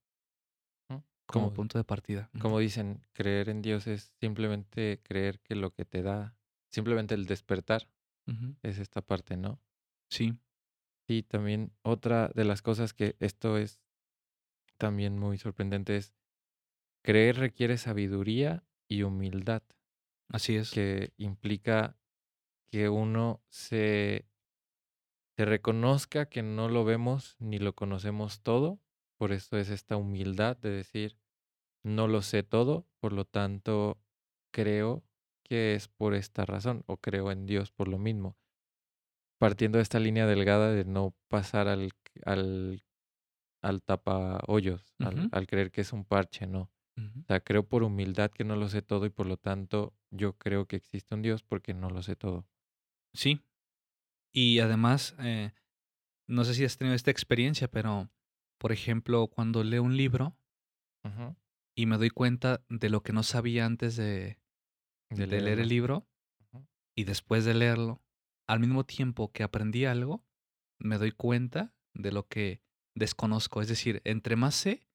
como, punto de partida. Como dicen, creer en Dios es simplemente creer que lo que te da, simplemente el despertar, es esta parte, ¿no? Sí. Y también otra de las cosas que esto es también muy sorprendente es creer requiere sabiduría y humildad. Así es. Que implica que uno se, se reconozca que no lo vemos ni lo conocemos todo. Por eso es esta humildad de decir, no lo sé todo, por lo tanto creo que es por esta razón o creo en Dios por lo mismo. Partiendo de esta línea delgada de no pasar al, al, al tapa hoyos, al, creer que es un parche, no. O sea, creo por humildad que no lo sé todo y por lo tanto yo creo que existe un Dios porque no lo sé todo. Sí. Y además, eh, no sé si has tenido esta experiencia, pero, por ejemplo, cuando leo un libro y me doy cuenta de lo que no sabía antes de, De de leer el libro y después de leerlo, al mismo tiempo que aprendí algo, me doy cuenta de lo que desconozco. Es decir, entre más sé,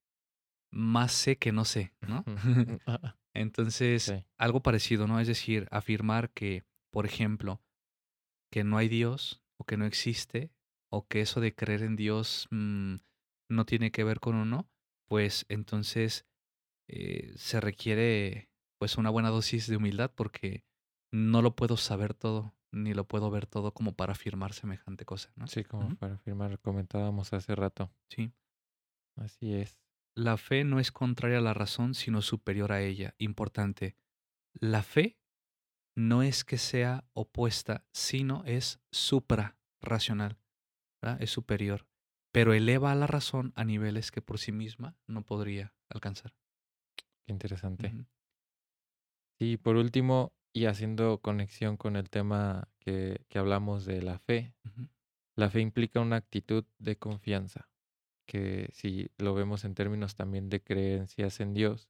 más sé que no sé, ¿no? Ah, Entonces, sí. algo parecido, ¿no? Es decir, afirmar que, por ejemplo, que no hay Dios o que no existe o que eso de creer en Dios mm, no tiene que ver con uno, pues entonces eh, se requiere pues una buena dosis de humildad porque no lo puedo saber todo ni lo puedo ver todo como para afirmar semejante cosa, ¿no? Sí, como para afirmar, comentábamos hace rato. Sí. Así es. La fe no es contraria a la razón, sino superior a ella. Importante. La fe no es que sea opuesta, sino es suprarracional. Es superior, pero eleva a la razón a niveles que por sí misma no podría alcanzar. Qué interesante. Sí, por último, y haciendo conexión con el tema que, que hablamos de la fe, la fe implica una actitud de confianza, que si lo vemos en términos también de creencias en Dios,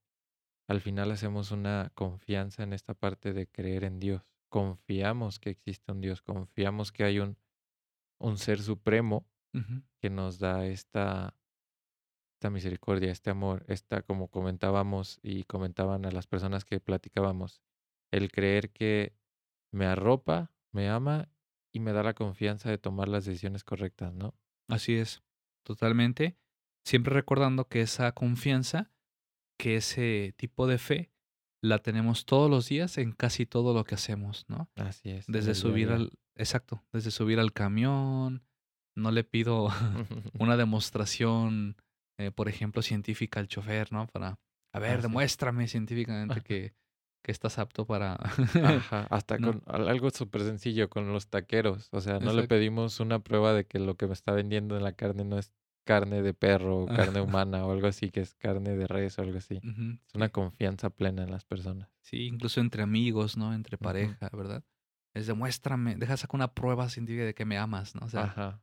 al final hacemos una confianza en esta parte de creer en Dios. Confiamos que existe un Dios, confiamos que hay un, un ser supremo que nos da esta, esta misericordia, este amor, esta, como comentábamos y comentaban a las personas que platicábamos, el creer que me arropa, me ama y me da la confianza de tomar las decisiones correctas, ¿no? Así es, totalmente. Siempre recordando que esa confianza, que ese tipo de fe, la tenemos todos los días en casi todo lo que hacemos, ¿no? Así es. Desde subir al, exacto, desde subir al camión, no le pido una demostración, eh, por ejemplo, científica al chofer, ¿no? Para, a ver, demuéstrame científicamente que, que estás apto para... Ajá, hasta No. con al- algo súper sencillo con los taqueros. O sea, no le pedimos una prueba de que lo que me está vendiendo en la carne no es carne de perro o carne humana o algo así, que es carne de res o algo así. Es una confianza plena en las personas. Sí, incluso entre amigos, ¿no? Entre pareja, ¿verdad? Es demuéstrame, deja sacar una prueba científica de que me amas, ¿no? O sea, Ajá.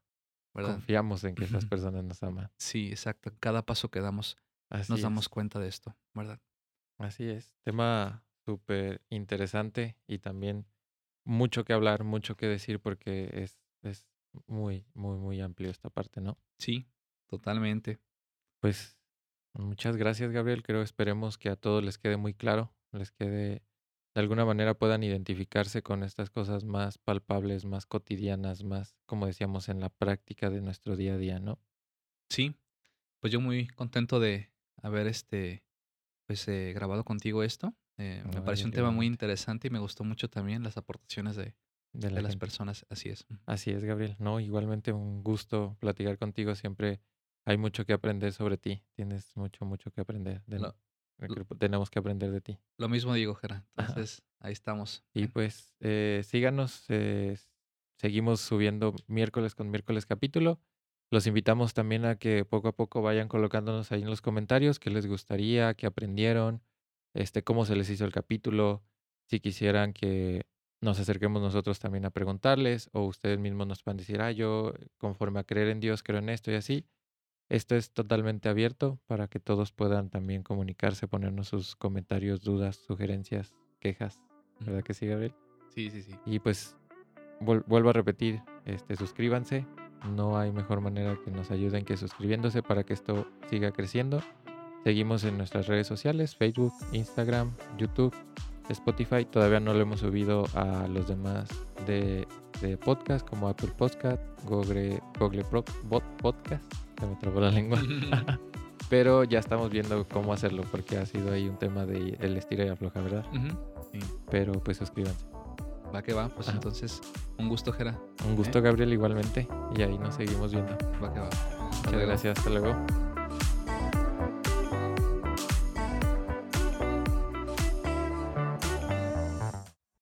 ¿verdad? Confiamos en que esas personas nos aman. Sí, exacto. Cada paso que damos Así nos es. damos cuenta de esto, ¿verdad? Así es. Tema súper interesante y también mucho que hablar, mucho que decir porque es, es muy, muy, muy amplio esta parte, ¿no? Sí, totalmente. Pues muchas gracias, Gabriel. Creo esperemos que a todos les quede muy claro, les quede de alguna manera puedan identificarse con estas cosas más palpables, más cotidianas, más, como decíamos, en la práctica de nuestro día a día, ¿no? Sí, pues yo muy contento de haber este, pues eh, grabado contigo esto. Eh, me pareció un tema muy interesante y me gustó mucho también las aportaciones de, De de la las personas. Así es. Así es, Gabriel. No, igualmente un gusto platicar contigo. Siempre hay mucho que aprender sobre ti. Tienes mucho, mucho que aprender. de- Lo, lo- tenemos que aprender de ti. lo mismo digo, Jera. Ajá. Entonces, ahí estamos. Y pues eh, síganos. eh, seguimos subiendo miércoles con miércoles capítulo. Los invitamos también a que poco a poco vayan colocándonos ahí en los comentarios qué les gustaría, qué aprendieron, este, cómo se les hizo el capítulo, si quisieran que nos acerquemos nosotros también a preguntarles o ustedes mismos nos puedan decir, ah, yo conforme a creer en Dios creo en esto y así. Esto es totalmente abierto para que todos puedan también comunicarse, ponernos sus comentarios, dudas, sugerencias, quejas. ¿Verdad que sí, Gabriel? Sí, sí, sí. Y pues vuel- vuelvo a repetir, este, suscríbanse. No hay mejor manera que nos ayuden que suscribiéndose para que esto siga creciendo. Seguimos en nuestras redes sociales, Facebook, Instagram, YouTube, Spotify. Todavía no lo hemos subido a los demás de, de podcast como Apple Podcast, Google, Google Pro- Bot Podcast. Se me trabó la lengua. Pero ya estamos viendo cómo hacerlo porque ha sido ahí un tema de el estira y afloja, ¿verdad? Sí. Pero pues suscríbanse. Va que va. Pues Ajá. entonces, un gusto, Jera. Un gusto, Gabriel, igualmente. Y ahí nos seguimos viendo. Va que va. Hasta Muchas luego. gracias. Hasta luego.